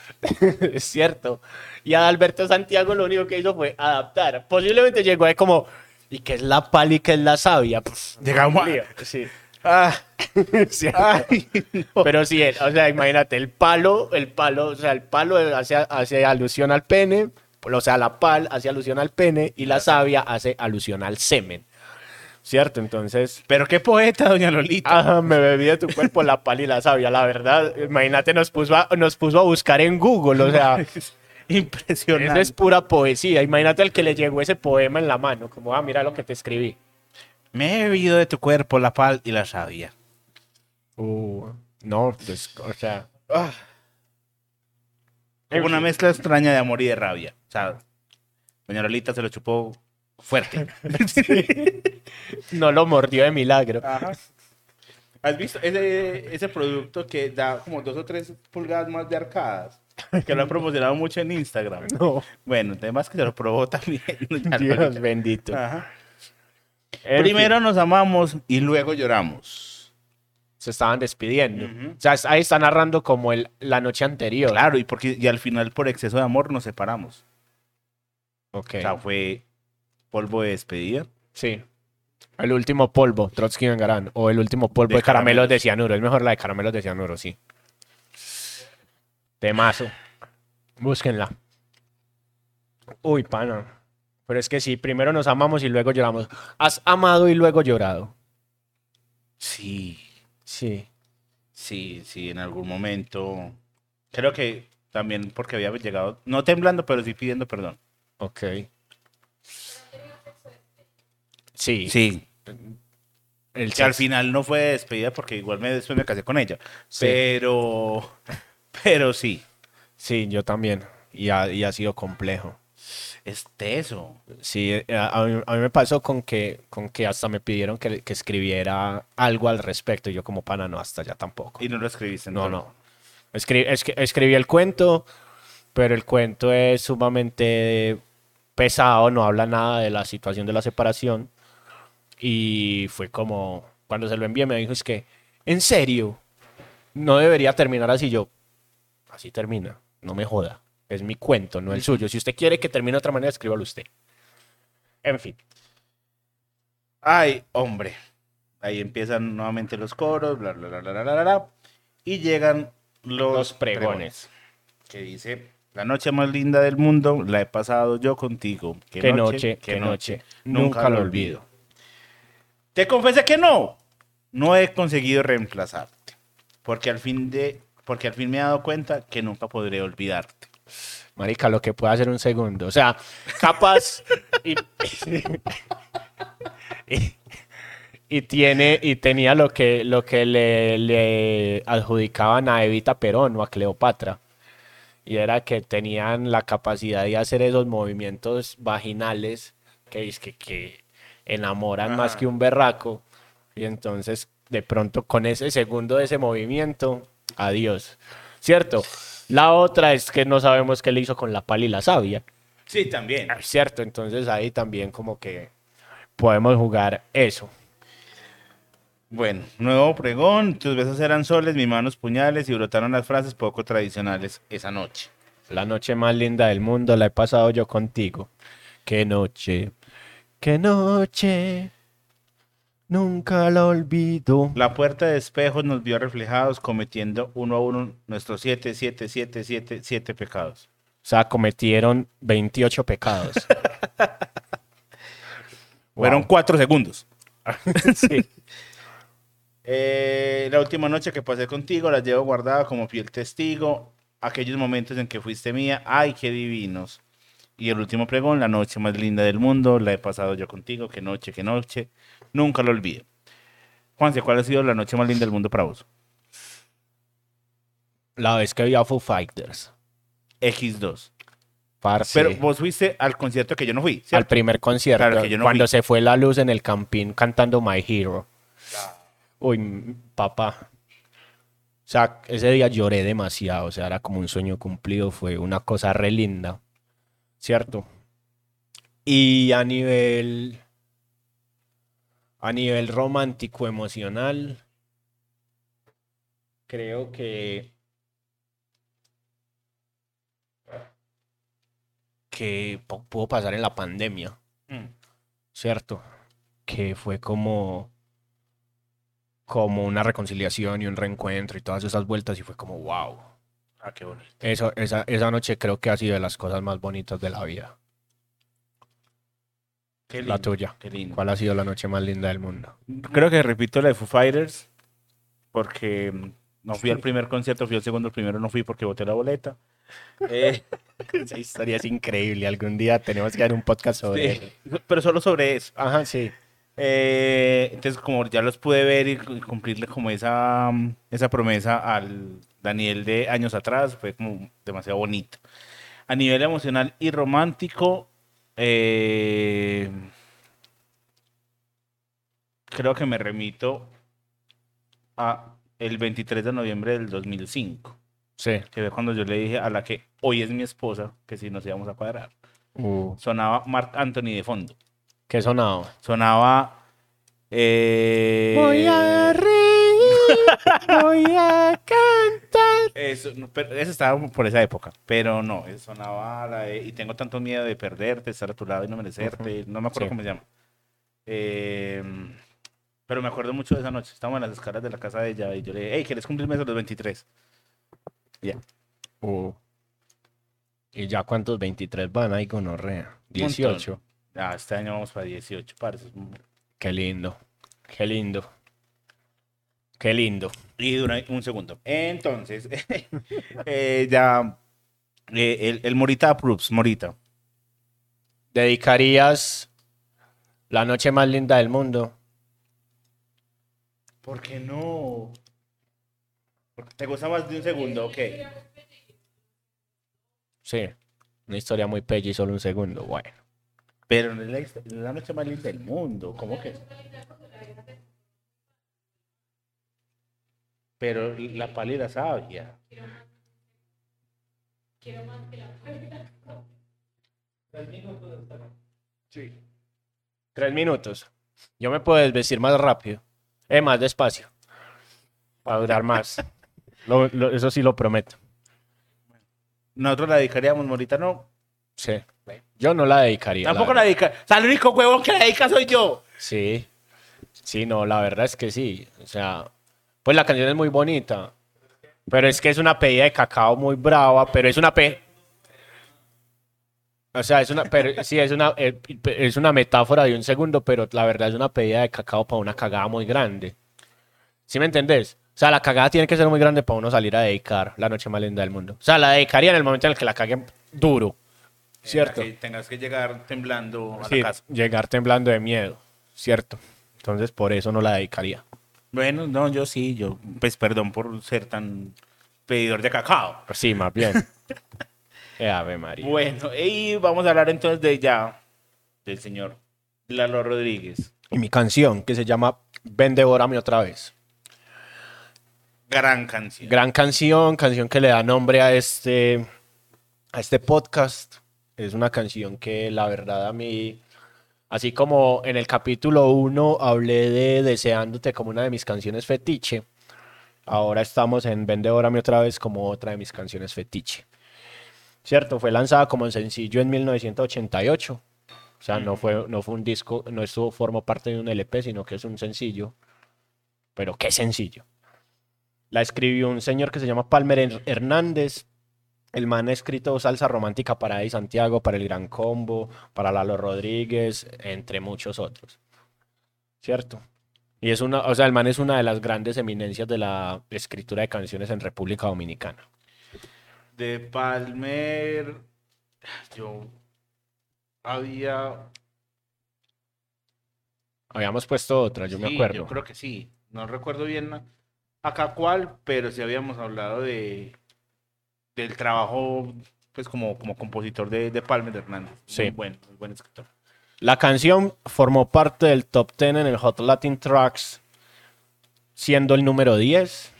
es *laughs* cierto. Y a Alberto Santiago lo único que hizo fue adaptar. Posiblemente llegó ahí como, ¿y qué es la pal y qué es la savia? Pues, Llegamos a-. Sí. Ah, *laughs* Sí. ay, no. Pero sí, o sea, imagínate, el palo, el palo, o sea, el palo hace, hace alusión al pene, o sea, la pal hace alusión al pene y la savia hace alusión al semen. ¿Cierto? Entonces, Pero qué poeta, doña Lolita. ajá, me bebí de tu cuerpo la pal y la savia, la verdad. Imagínate, nos puso a, nos puso a buscar en Google, o sea, *laughs* Impresionante. eso es pura poesía. Imagínate el que le llegó ese poema en la mano, como, ah, mira lo que te escribí. Me he bebido de tu cuerpo la pal y la savia. Uh, no, pues, o sea, Ah. Hubo una mezcla extraña de amor y de rabia. O sea, doña Lolita se lo chupó fuerte. *laughs* no lo mordió de milagro. Ajá. ¿Has visto ese, ese producto que da como dos o tres pulgadas más de arcadas? *laughs* Que lo han promocionado mucho en Instagram. No. Bueno, además que se lo probó también. *laughs* Dios bendito. Ajá. Primero nos amamos y luego lloramos. se estaban despidiendo. Ujú. O sea, ahí está narrando como el, la noche anterior. Claro, y porque y al final por exceso de amor nos separamos. Ok. O sea, fue polvo de despedida. Sí. El último polvo, Trotsky Vengarán. O el último polvo De de, caramelos caramelos. de cianuro. Es mejor la de caramelos de cianuro, sí. Temazo. Búsquenla. Uy, pana. Pero es que sí, primero nos amamos y luego lloramos. ¿Has amado y luego llorado? Sí, Sí. sí, sí, en algún momento. Creo que también porque había llegado, no temblando, pero sí pidiendo perdón. Ok. Sí. Sí, El que al final no fue despedida porque igual me, después me casé con ella. Sí. Pero, pero sí, Sí, yo también. Y ha, y ha sido complejo. es teso. Sí, eh, a, a mí, a mí me pasó con que, con que hasta me pidieron que, que escribiera algo al respecto. Y yo como pana, no, hasta ya tampoco. Y no lo escribiste. No, no. Escri- es escribí el cuento, pero el cuento es sumamente pesado, no habla nada de la situación de la separación. Y fue como, cuando se lo envié me dijo, es que, en serio, no debería terminar así yo. Así termina, no me joda. Es mi cuento, no el suyo. Si usted quiere que termine de otra manera, escríbalo usted. En fin. Ay, hombre. Ahí empiezan nuevamente los coros, bla, bla, bla, bla, bla, bla, bla, y llegan los, Los pregones. Que dice, la noche más linda del mundo la he pasado yo contigo. Qué noche, qué noche. Nunca lo olvido. Te confesé que no. No he conseguido reemplazarte. Porque al fin de, porque al fin me he dado cuenta que nunca podré olvidarte. Marica, lo que puede hacer un segundo. O sea, capaz. y, *laughs* y- y tiene, y tenía lo que, lo que le, le adjudicaban a Evita Perón o a Cleopatra. Y era que tenían la capacidad de hacer esos movimientos vaginales que, es que, que enamoran más que un berraco. Y entonces, de pronto, con ese segundo de ese movimiento, adiós. ¿Cierto? La otra es que no sabemos qué le hizo con la pala y la savia. Sí, también. ¿Cierto? Entonces ahí también como que podemos jugar eso. Bueno, nuevo pregón. Tus besos eran soles, mis manos puñales y brotaron las frases poco tradicionales esa noche. La noche más linda del mundo la he pasado yo contigo. Qué noche, qué noche. Nunca la olvido. La puerta de espejos nos vio reflejados cometiendo uno a uno nuestros siete, siete, siete, siete, siete pecados. O sea, cometieron 28 pecados. *laughs* Fueron cuatro segundos. *laughs* sí. Eh, la última noche que pasé contigo la llevo guardada como fiel testigo. Aquellos momentos en que fuiste mía, ay, qué divinos. Y el último pregón, la noche más linda del mundo, la he pasado yo contigo, qué noche, qué noche. Nunca lo olvido. Juanse, ¿cuál ha sido la noche más linda del mundo para vos? La vez que vi a Foo Fighters. X2. Parce. Pero vos fuiste al concierto que yo no fui, al primer concierto, Claro, que yo no cuando fui. se fue la luz en el campín cantando My Hero. Uy, papá. O sea, ese día lloré demasiado, o sea, era como un sueño cumplido, fue una cosa re linda, ¿cierto? Y a nivel, a nivel romántico, emocional, creo que, que pu- pudo pasar en la pandemia. Mm. ¿cierto? Que fue como, como una reconciliación y un reencuentro y todas esas vueltas y fue como, wow. Ah, qué bonito. Eso, esa, esa noche creo que ha sido de las cosas más bonitas de la vida. Qué La lindo, tuya. Qué lindo. ¿Cuál ha sido la noche más linda del mundo? Creo que repito la de Foo Fighters porque mm, no fui al primer concierto, fui al segundo, el primero no fui porque boté la boleta. Eh, *laughs* Esa historia es increíble. Algún día tenemos que hacer un podcast sobre sí, eso. pero solo sobre eso. Ajá, sí. Eh, entonces, como ya los pude ver y cu- cumplirle como esa, mm, esa promesa al Daniel de años atrás, fue como demasiado bonito. A nivel emocional y romántico, eh, creo que me remito a el 23 de noviembre del 2005, Sí. que fue cuando yo le dije a la que hoy es mi esposa que si nos íbamos a cuadrar. Uh, Sonaba Mark Anthony de fondo. ¿Qué sonaba? Sonaba. eh, Voy a voy a cantar. Eso, no, pero eso estaba por esa época, pero no, eso sonaba la de, y tengo tanto miedo de perderte, estar a tu lado y no merecerte, no me acuerdo Sí. cómo se llama. Eh, pero me acuerdo mucho de esa noche, estábamos en las escalas de la casa de ella y yo le dije, hey, ¿quieres cumplirme esos los 23? Uh. ¿Y ya cuántos 23 van ahí con Orrea? 18. Ah, este año vamos para 18, parce. Qué lindo. Qué lindo. Qué lindo. Y dura un segundo. Entonces, *laughs* eh, ya. eh, el, el Morita approves, Morita. ¿Dedicarías la noche más linda del mundo? ¿Por qué no? Porque ¿Te gusta más de un segundo? Ok. Sí. Una historia muy pella y solo un segundo. Bueno. Pero no es la, la noche más linda del mundo. ¿Cómo que? Pero la pálida sabia. Tres minutos. Yo me puedo desvestir más rápido. Eh, más despacio. Para durar más. *laughs* Lo- lo- eso sí lo prometo. Nosotros la dedicaríamos, Morita no. Sí. Yo no la dedicaría. Tampoco la la dedica. O sea, el único huevón que la dedica soy yo. Sí. Sí, no, la verdad es que sí. O sea, pues la canción es muy bonita. Pero es que es una pedida de cacao muy brava, pero es una pe... O sea, es una, pero, sí, es una, eh, es una metáfora de un segundo, pero la verdad es una pedida de cacao para una cagada muy grande. ¿Sí me entendés? O sea, la cagada tiene que ser muy grande para uno salir a dedicar la noche más linda del mundo. O sea, la dedicaría en el momento en el que la caguen duro. ¿Cierto? Que tengas que llegar temblando a Sí, la casa. llegar temblando de miedo. ¿Cierto? Entonces, por eso no la dedicaría. Bueno, no, yo sí, yo, pues perdón por ser tan pedidor de cacao. Sí, más bien. *laughs* Eh, Ave María. Bueno, y vamos a hablar entonces de ya, del señor Lalo Rodríguez. Y mi canción, que se llama Ven, devórame otra vez. Gran canción. Gran canción, canción que le da nombre a este, a este podcast. Es una canción que la verdad a mí, así como en el capítulo 1 hablé de Deseándote como una de mis canciones fetiche, ahora estamos en Ven, devórame otra vez como otra de mis canciones fetiche. Cierto, fue lanzada como sencillo en 1988. O sea, no fue, no fue un disco, no estuvo, formó parte de un LP, sino que es un sencillo. Pero qué sencillo. La escribió un señor que se llama Palmer Her- Hernández. El man ha escrito salsa romántica para Eddie Santiago, para El Gran Combo, para Lalo Rodríguez, entre muchos otros. ¿Cierto? Y es una, o sea, el man es una de las grandes eminencias de la escritura de canciones en República Dominicana. De Palmer, yo había... Habíamos puesto otra, yo me acuerdo. Yo creo que sí. No recuerdo bien acá cuál, pero sí habíamos hablado de del trabajo, pues como, como compositor de, de Palmer Hernández. Sí. Muy bueno, muy buen escritor. La canción formó parte del top 10 en el Hot Latin Tracks, siendo el número 10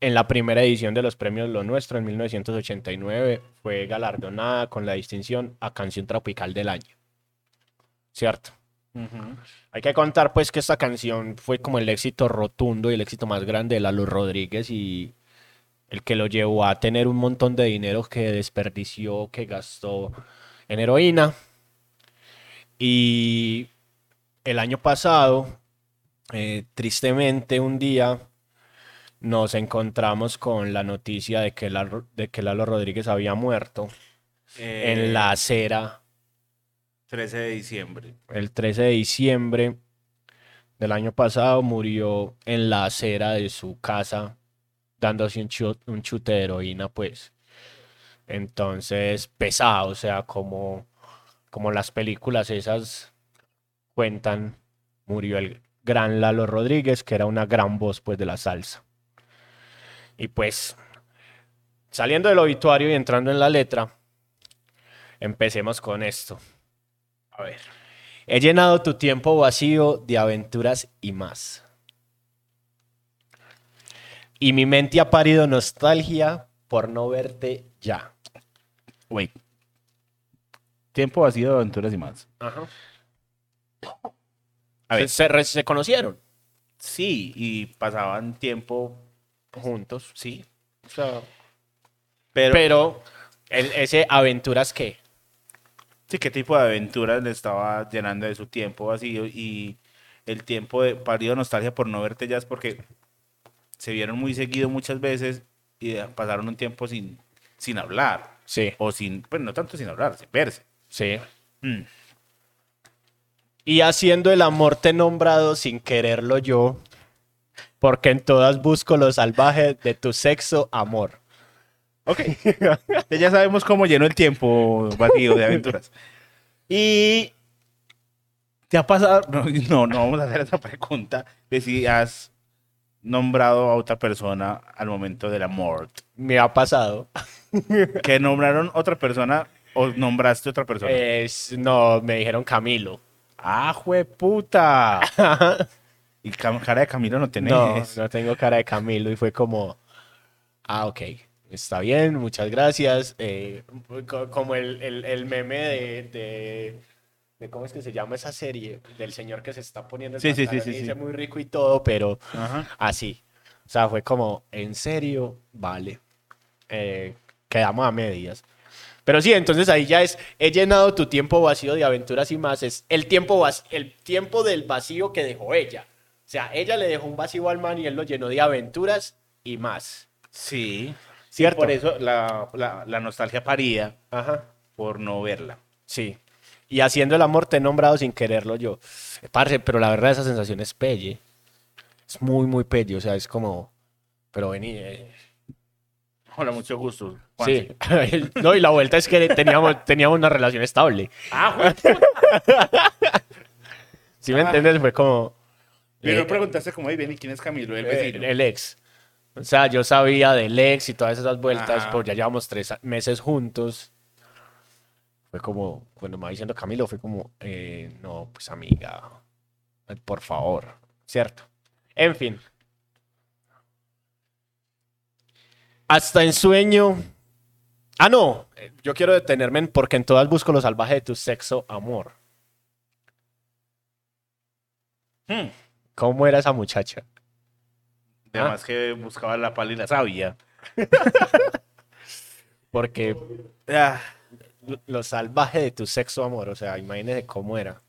en la primera edición de los premios Lo Nuestro en 1989. Fue galardonada con la distinción a Canción Tropical del Año. ¿Cierto? Hay que contar pues que esta canción fue como el éxito rotundo y el éxito más grande de Lalo Rodríguez y el que lo llevó a tener un montón de dinero que desperdició, que gastó en heroína. Y el año pasado, eh, tristemente un día, nos encontramos con la noticia de que, Lalo, de que Lalo Rodríguez había muerto Eh, en la acera 13 de diciembre. el 13 de diciembre del año pasado murió en la acera de su casa dándose un, chu- un chute de heroína, pues. Entonces, pesado, o sea, como, como las películas esas cuentan, murió el gran Lalo Rodríguez, que era una gran voz, pues, de la salsa. Y pues, saliendo del obituario y entrando en la letra, empecemos con esto. A ver. He llenado tu tiempo vacío de aventuras y más. Y mi mente ha parido nostalgia por no verte ya. Wait. Tiempo vacío de aventuras y más. A ver. Se, se re- se conocieron Sí, y pasaban tiempo, juntos, sí. o sea, Pero, pero el- ese aventuras que sí, ¿qué tipo de aventuras le estaba llenando de su tiempo vacío? Y el tiempo de parido nostalgia por no verte ya es porque se vieron muy seguido muchas veces y pasaron un tiempo sin, sin hablar. sí, O sin, pues no tanto sin hablar, sin verse. sí. Mm. Y haciendo el amor te he nombrado sin quererlo yo, porque en todas busco lo salvaje de tu sexo amor. Ok. ya sabemos cómo llenó el tiempo vacío de aventuras. Y ¿te ha pasado? No, no, no vamos a hacer esa pregunta de si has nombrado a otra persona al momento del amor. Me ha pasado. *laughs* ¿Que nombraron otra persona o nombraste otra persona? Es, no, me dijeron Camilo. ¡Ah, puta! y cara de Camilo no tenés. No, no tengo cara de Camilo y fue como, ah, ok, está bien, muchas gracias. Eh, co- como el, el- el meme de, de, de- ¿cómo es que se llama esa serie? Del señor que se está poniendo el Sí, sí, sí, sí, y sí. dice muy rico y todo, pero Ajá. así. O sea, fue como, en serio, vale. Eh, quedamos a medias. Pero sí, entonces ahí ya es, he llenado tu tiempo vacío de aventuras y más, es el tiempo, vac- el tiempo del vacío que dejó ella. O sea, ella le dejó un vacío al man y él lo llenó de aventuras y más. Sí. ¿Cierto? Por eso la, la, la nostalgia paría Ajá. por no verla. Sí. Y haciendo el amor te he nombrado sin quererlo yo. Parce, pero la verdad esa sensación es pelle. Es muy, muy pelle. O sea, es como, pero vení, eh, Hola, mucho gusto. Sí, *laughs* no, y la vuelta es que teníamos, teníamos una relación estable. Ah, Si *laughs* me entiendes, fue como Pero eh, preguntaste como, "Ey, ven, ¿y quién es Camilo? El eh, vecino. el ex. O sea, yo sabía del ex y todas esas vueltas, Ajá. pues ya llevamos tres meses juntos. Fue como, cuando me va diciendo Camilo, fue como, eh, no, pues amiga, por favor, ¿cierto? En fin. Hasta en sueño. Ah, no, yo quiero detenerme en porque en todas busco lo salvaje de tu sexo amor. Hmm. ¿Cómo era esa muchacha? Además que buscaba la la savia. *laughs* Porque Ah, lo- salvaje de tu sexo amor, o sea, imagínese cómo era.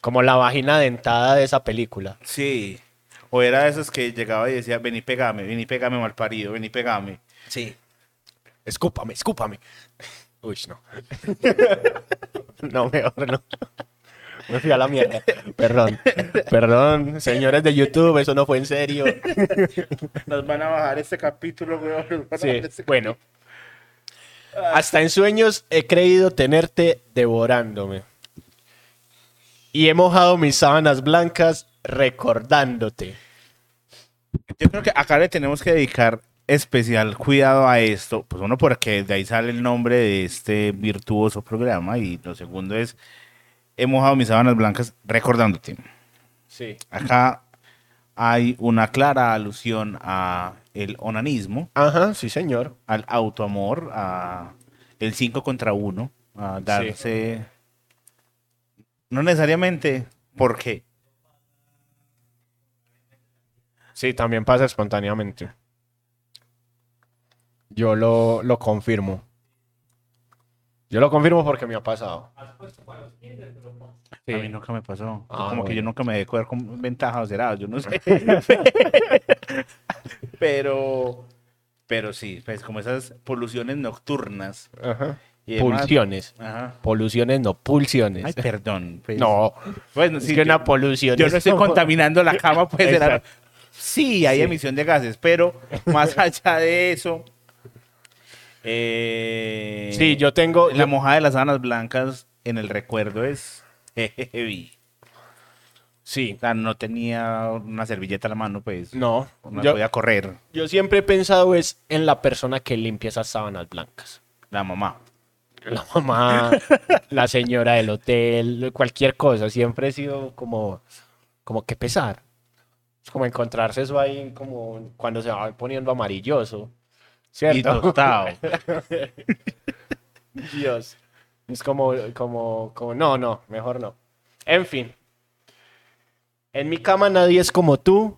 Como la vagina dentada de esa película. sí. O era de esos que llegaba y decía, ven y pegame, ven y pegame mal parido, ven y pegame. Sí. Escúpame, escúpame. Uy, no. *laughs* no, mejor no. Me fui a la mierda. Perdón. Perdón, señores de YouTube, eso no fue en serio. Nos van a bajar este capítulo, weón. nos van a Sí, bajar este- bueno. Hasta en sueños he creído tenerte devorándome. Y he mojado mis sábanas blancas recordándote. Yo creo que acá le tenemos que dedicar especial cuidado a esto. Pues uno, porque de ahí sale el nombre de este virtuoso programa. Y lo segundo es, he mojado mis sábanas blancas recordándote. Sí. Acá hay una clara alusión a el onanismo, Ajá, sí, señor. al autoamor, a el 5 contra 1, a darse... No necesariamente porque Sí, también pasa espontáneamente. Yo lo, lo confirmo. Yo lo confirmo porque me ha pasado. Sí. a mí nunca me pasó. Ah, Como que yo nunca me dejé coger con ventajas será, yo no sé. *laughs* pero, pero sí, pues como esas poluciones nocturnas. Ajá. y Pulsiones. Ajá. Poluciones, no pulsiones. Ay, perdón. pues. no, Bueno, es sí, que yo- una polución Yo no estoy como- contaminando la cama, pues. Exacto. Sí, hay Sí. emisión de gases, pero más allá de eso. eh, Sí, yo tengo... La mojada de las sábanas blancas en el recuerdo es heavy. Sí. O sea, no tenía una servilleta a la mano, pues. No, No yo, podía correr. yo siempre he pensado es en la persona que limpia esas sábanas blancas. La mamá. La mamá, *laughs* la señora del hotel, cualquier cosa. Siempre he sido como, como que pesar. Es como encontrarse eso ahí como cuando se va poniendo amarilloso. ¿Cierto? Y tostado. *laughs* Dios. Es como, como, como, no, no, mejor no. En fin. En mi cama nadie es como tú.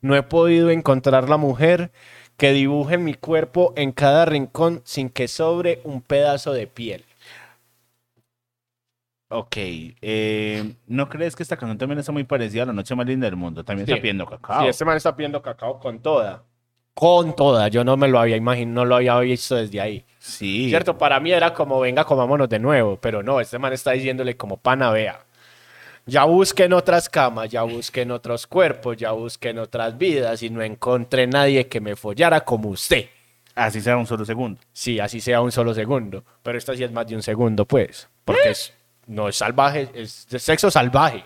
No he podido encontrar la mujer que dibuje mi cuerpo en cada rincón sin que sobre un pedazo de piel. Ok. eh, ¿No crees que esta canción también está muy parecida a La Noche Más Linda del Mundo? También Sí. está pidiendo cacao. Sí, este man está pidiendo cacao con toda. Con toda. Yo no me lo había imaginado, no lo había visto desde ahí. Sí. Cierto, para mí era como, venga, comámonos de nuevo. Pero no, este man está diciéndole como pana, vea. Ya busqué en otras camas, ya busqué en otros cuerpos, ya busqué en otras vidas y no encontré nadie que me follara como usted. Así sea un solo segundo. Sí, así sea un solo segundo. Pero esta sí es más de un segundo, pues. Porque es, no es salvaje, es de sexo salvaje.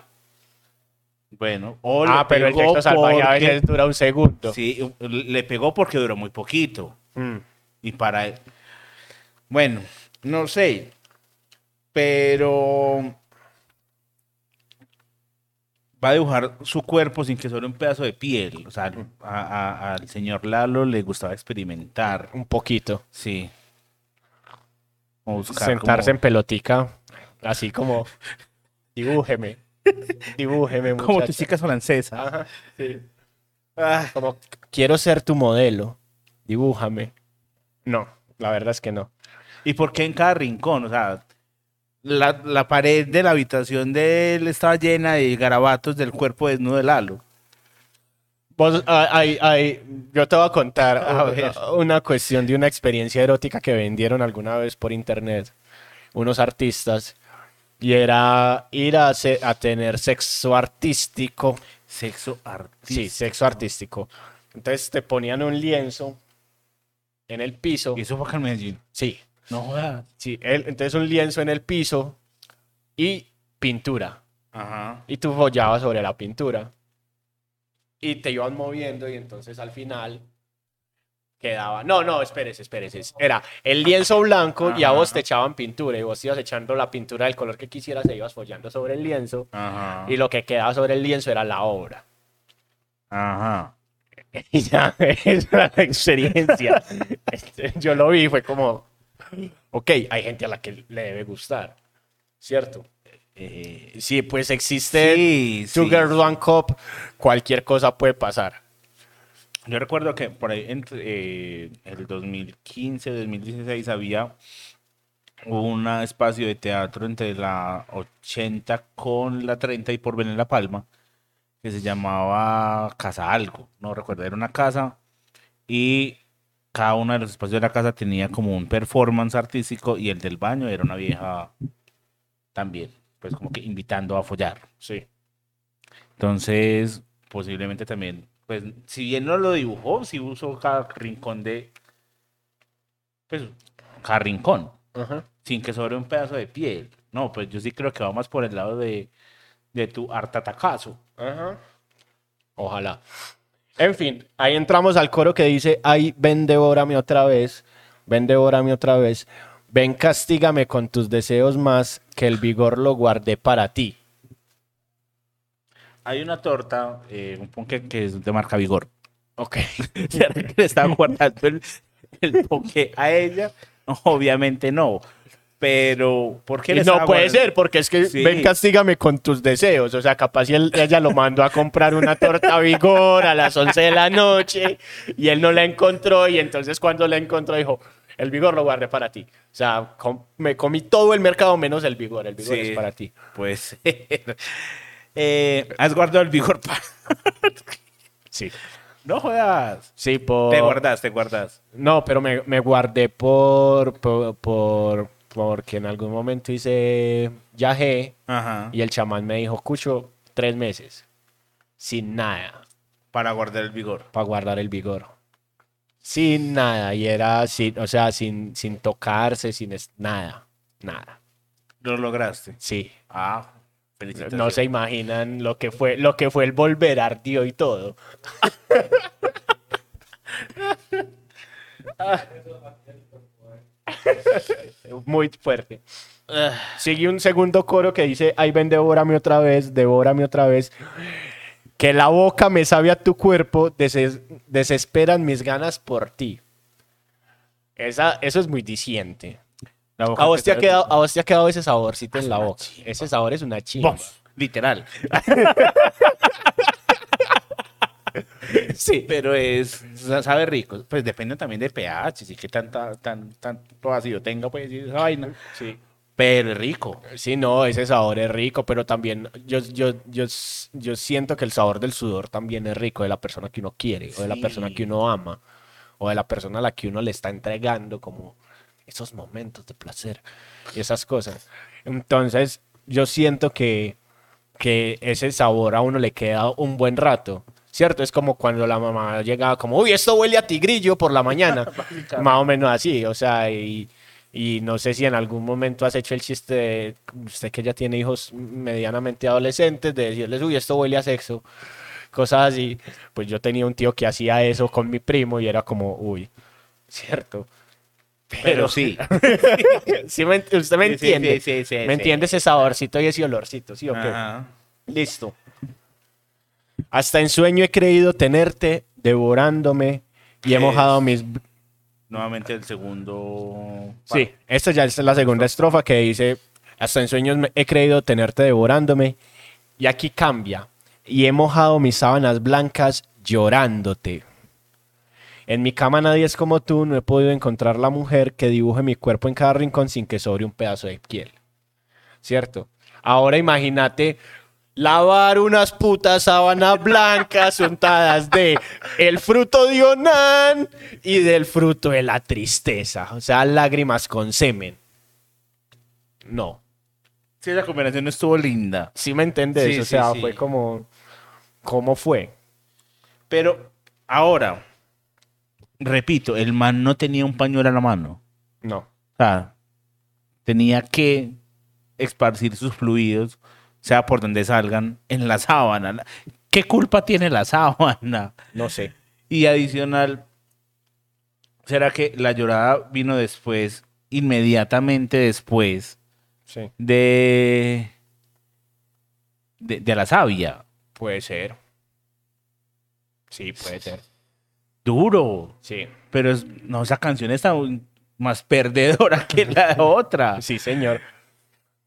Bueno, o ah, pero el sexo salvaje a porque- veces dura un segundo. Sí, le pegó porque duró muy poquito. Mm. Y para... Bueno, no sé. Pero... Va a dibujar su cuerpo sin que sobre un pedazo de piel. O sea, a- a- al señor Lalo le gustaba experimentar. Un poquito. Sí. Sentarse en pelotica, así como, dibújeme, *laughs* dibújeme, como muchacha. tus chicas francesas. Ajá, sí. Ah, Como, quiero ser tu modelo, dibújame. No, la verdad es que no. ¿Y por qué en cada rincón? O sea, la, la pared de la habitación de él estaba llena de garabatos del cuerpo desnudo de Lalo. Vos, ah, ay, ay, yo te voy a contar A u- *laughs* ver. una cuestión de una experiencia erótica que vendieron alguna vez por internet unos artistas y era ir a, se- a tener sexo artístico. Sexo artístico. Sí, sexo artístico. Entonces te ponían un lienzo en el piso. Y eso fue acá en Medellín. Sí, No jodas. sí. entonces un lienzo en el piso y pintura. Ajá. Y tú follabas sobre la pintura. Y te iban moviendo y entonces al final quedaba... No, no, espérese, espérese. Era el lienzo blanco y a vos te echaban pintura y vos ibas echando la pintura del color que quisieras e ibas follando sobre el lienzo. Ajá. Y lo que quedaba sobre el lienzo era la obra. Ajá. *laughs* Y ya, esa era la experiencia. *laughs* Este, Yo lo vi y fue como, ok, hay gente a la que le debe gustar, ¿cierto? Eh, sí, pues existe Sí, Two sí. One Cup, cualquier cosa puede pasar. Yo recuerdo que por ahí entre eh, el 2015, 2016 había un espacio de teatro entre la 80 con la 30 y por venir La Palma que se llamaba Casa Algo, no recuerdo, era una casa y cada uno de los espacios de la casa tenía como un performance artístico y el del baño era una vieja también, pues como que invitando a follar. Sí. Entonces, posiblemente también, pues, si bien no lo dibujó, sí usó cada rincón de, pues, cada rincón, sin que sobre un pedazo de piel. No, pues yo sí creo que va más por el lado de, de tu artatacazo. Ojalá. En fin, ahí entramos al coro que dice, ay, ven, devórame otra vez, ven, devórame otra vez, ven, castígame con tus deseos más, que el vigor lo guardé para ti. Hay una torta, eh, un ponque que es de marca Vigor. Ok. *laughs* ¿Será que le estaba guardando el, el ponque a ella? Obviamente no. Pero, ¿por qué le no puede guardando- ser, porque es que Sí. ven, castígame con tus deseos. O sea, capaz si él- ella lo mandó a comprar una torta vigor a las 11 de la noche y él no la encontró. Y entonces, cuando la encontró, dijo: El vigor lo guardé para ti. O sea, com- me comí todo el mercado menos el vigor. El vigor Sí. es para ti. Puede ser. Eh, ¿Has guardado el Vigor? pa- *laughs* Sí. no jodas. Sí, por. Te guardas, te guardas. No, pero me, me guardé por, por, por- Porque en algún momento hice viaje Ajá. y el chamán me dijo: Cucho, tres meses. Sin nada. Para guardar el vigor. para guardar el vigor. Sin nada, y era sin, o sea, sin, sin tocarse, sin nada, nada. Lo lograste. Sí. Ah. No se imaginan lo que fue, lo que fue el volver ardió y todo. *laughs* Muy fuerte. Sigue un segundo coro que dice, ay ven, devórame otra vez, devórame otra vez. Que la boca me sabe a tu cuerpo, deses- desesperan mis ganas por ti. Esa, eso es muy diciente. A vos, te ha quedado, a vos te ha quedado ese saborcito en la boca. Ese sabor es una chimba. Vos, literal. Sí. Pero es, sabe rico. Pues depende también de pH, si que tanta, tan, tanto ácido tenga, pues esa vaina. Sí. Pero es rico. Sí, no, ese sabor es rico, pero también yo, yo, yo, yo siento que el sabor del sudor también es rico de la persona que uno quiere, o de la Sí. persona que uno ama, o de la persona a la que uno le está entregando como esos momentos de placer y esas cosas. Entonces, yo siento que, que ese sabor a uno le queda un buen rato. ¿Cierto? Es como cuando la mamá llegaba como, uy, esto huele a tigrillo por la mañana. *laughs* Más o menos así, o sea, y, y no sé si en algún momento has hecho el chiste de, usted que ya tiene hijos medianamente adolescentes, de decirles, uy, esto huele a sexo, cosas así. Pues yo tenía un tío que hacía eso con mi primo y era como, uy, ¿cierto? Pero sí. *laughs* Sí me ent- usted me entiende. sí, sí, sí, me sí. entiende ese saborcito y ese olorcito, ¿sí o qué? Ajá. Listo. Hasta en sueño he creído tenerte devorándome y he ¿Qué mojado es? mis... Nuevamente el segundo. Sí, esta ya es la segunda estrofa que dice, hasta en sueños he creído tenerte devorándome y aquí cambia. Y he mojado mis sábanas blancas llorándote. En mi cama nadie es como tú, no he podido encontrar la mujer que dibuje mi cuerpo en cada rincón sin que sobre un pedazo de piel. ¿Cierto? Ahora imagínate lavar unas putas sábanas blancas untadas de el fruto de Onán y del fruto de la tristeza. O sea, lágrimas con semen. No. Sí, esa combinación no estuvo linda. ¿Sí me entiendes? Sí, o sí, sea, sí. fue como... ¿Cómo fue? Pero ahora, repito, el man no tenía un pañuelo a la mano. No. O sea, tenía que esparcir sus fluidos, sea por donde salgan, en la sábana. ¿Qué culpa tiene la sábana? No sé. Y adicional, ¿será que la llorada vino después, inmediatamente después Sí. de, de, de la savia? Puede ser. Sí, puede ser. Duro. Sí. Pero es, no, esa canción está más perdedora *laughs* que la otra. Sí, señor.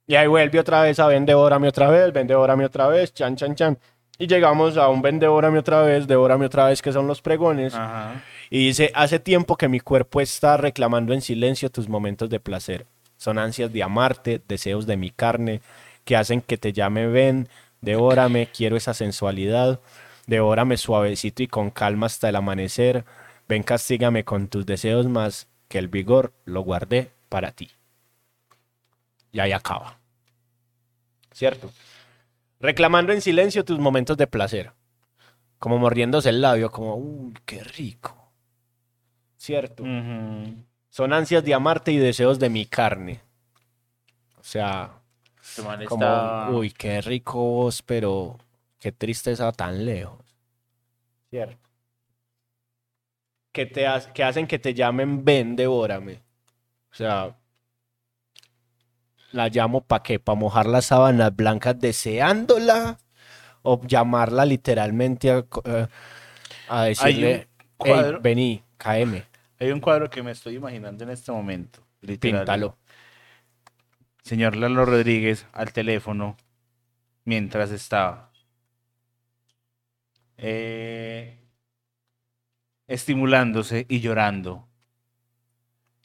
Y ahí vuelve otra vez a ven, devórame otra vez, ven, devórame otra vez, chan, chan, chan. Y llegamos a un ven, devórame otra vez, devórame otra vez, que son los pregones. Ajá. Y dice, hace tiempo que mi cuerpo está reclamando en silencio tus momentos de placer. Son ansias de amarte, deseos de mi carne, que hacen que te llame ven, devórame, quiero esa sensualidad, devórame suavecito y con calma hasta el amanecer, ven castígame con tus deseos más, que el vigor lo guardé para ti. Y ahí acaba. ¿Cierto? Reclamando en silencio tus momentos de placer. Como mordiéndose el labio, como, uy, qué rico. ¿Cierto? Son ansias de amarte y deseos de mi carne. O sea, como, está- uy, qué rico vos, pero qué tristeza tan lejos. Cierto. Que, te ha- que hacen que te llamen ven, devórame. O sea, la llamo para qué, para mojar las sábanas blancas deseándola o llamarla literalmente a, eh, a decirle, un "Ey, cuadro- vení, caeme, Hay un cuadro que me estoy imaginando en este momento. literal. píntalo. Señor Lalo Rodríguez al teléfono mientras estaba eh, estimulándose y llorando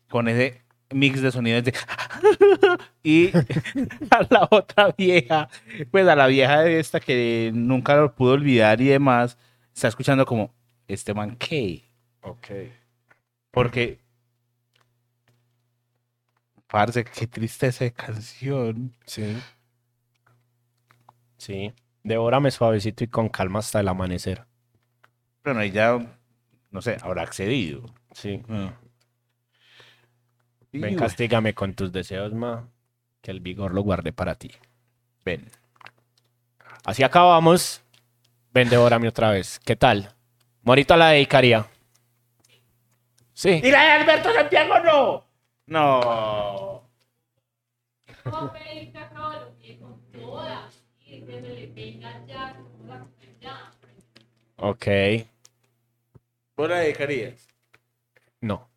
con ese mix de sonidos de *laughs* y *laughs* a la otra vieja pues a la vieja de esta que nunca lo pudo olvidar y demás está escuchando como este man ¿qué? Ok. porque parce qué tristeza de canción Sí. Sí. Devórame suavecito y con calma hasta el amanecer. Bueno, ahí ya, no sé, habrá accedido. Sí. Ah. Ven, castígame con tus deseos, ma. Que el vigor lo guarde para ti. ven. Así acabamos. Ven, devórame otra vez. ¿Qué tal? Morita la dedicaría. Sí. ¡Y la de Alberto Santiago no! No. Que se le venga ya, como la ya. Ok. ¿Vos la dedicarías? No.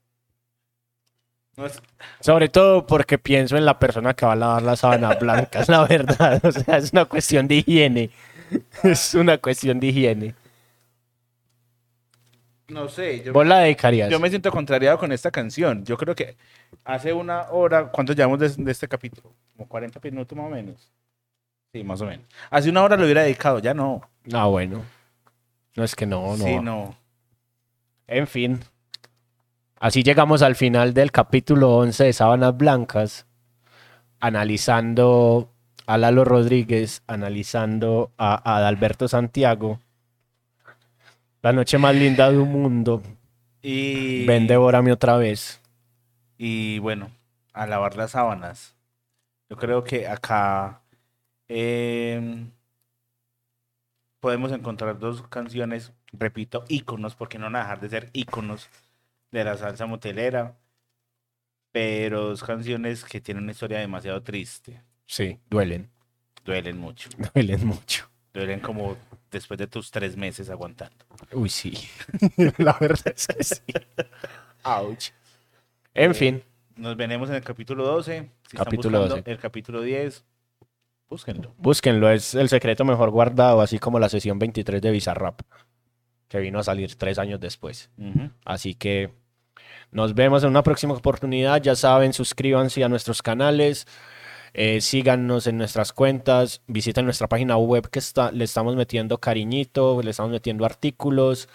No es- Sobre todo porque pienso en la persona que va a lavar las sábanas blancas, la verdad. O sea, es una cuestión de higiene. Es una cuestión de higiene. no sé, yo, ¿Vos la dedicarías? yo me siento contrariado con esta canción. Yo creo que hace una hora, ¿cuánto llevamos de, de este capítulo? Como 40 minutos más o menos. Sí, más o menos. Hace una hora lo hubiera dedicado, ya no. Ah, bueno. No es que no, no. Sí, no. En fin. Así llegamos al final del capítulo 11 de Sábanas Blancas, analizando a Lalo Rodríguez analizando a, a Adalberto Santiago. La noche más linda del mundo. Y, Ven, devórame otra vez. y bueno, a lavar las sábanas. Yo creo que acá em, podemos encontrar dos canciones, repito, íconos, porque no van a dejar de ser íconos de la salsa motelera, pero dos canciones que tienen una historia demasiado triste. Sí, duelen. Duelen mucho. *laughs* Duelen mucho. Duelen como después de tus tres meses aguantando. Uy, sí. *laughs* La verdad es que sí. Ouch. En fin, Nos veremos en el capítulo 12. Si están buscando 12. El capítulo 10. Búsquenlo. búsquenlo. Es el secreto mejor guardado, así como la sesión 23 de Bizarrap, que vino a salir tres años después. Así que nos vemos en una próxima oportunidad. Ya saben, suscríbanse a nuestros canales. eh, síganos en nuestras cuentas, visiten nuestra página web que está, le estamos metiendo cariñito, le estamos metiendo artículos.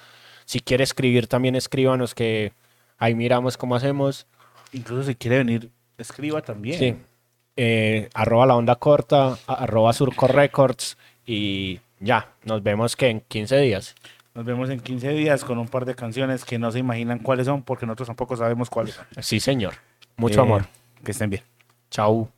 Si quiere escribir, también escríbanos que ahí miramos cómo hacemos. Incluso si quiere venir, escriba también. Sí. Eh, arroba la onda corta, arroba surco records y ya, nos vemos que en 15 días. Nos vemos en 15 días con un par de canciones que no se imaginan cuáles son porque nosotros tampoco sabemos cuáles son. Sí, señor. Mucho Eh, amor. Que estén bien. Chau.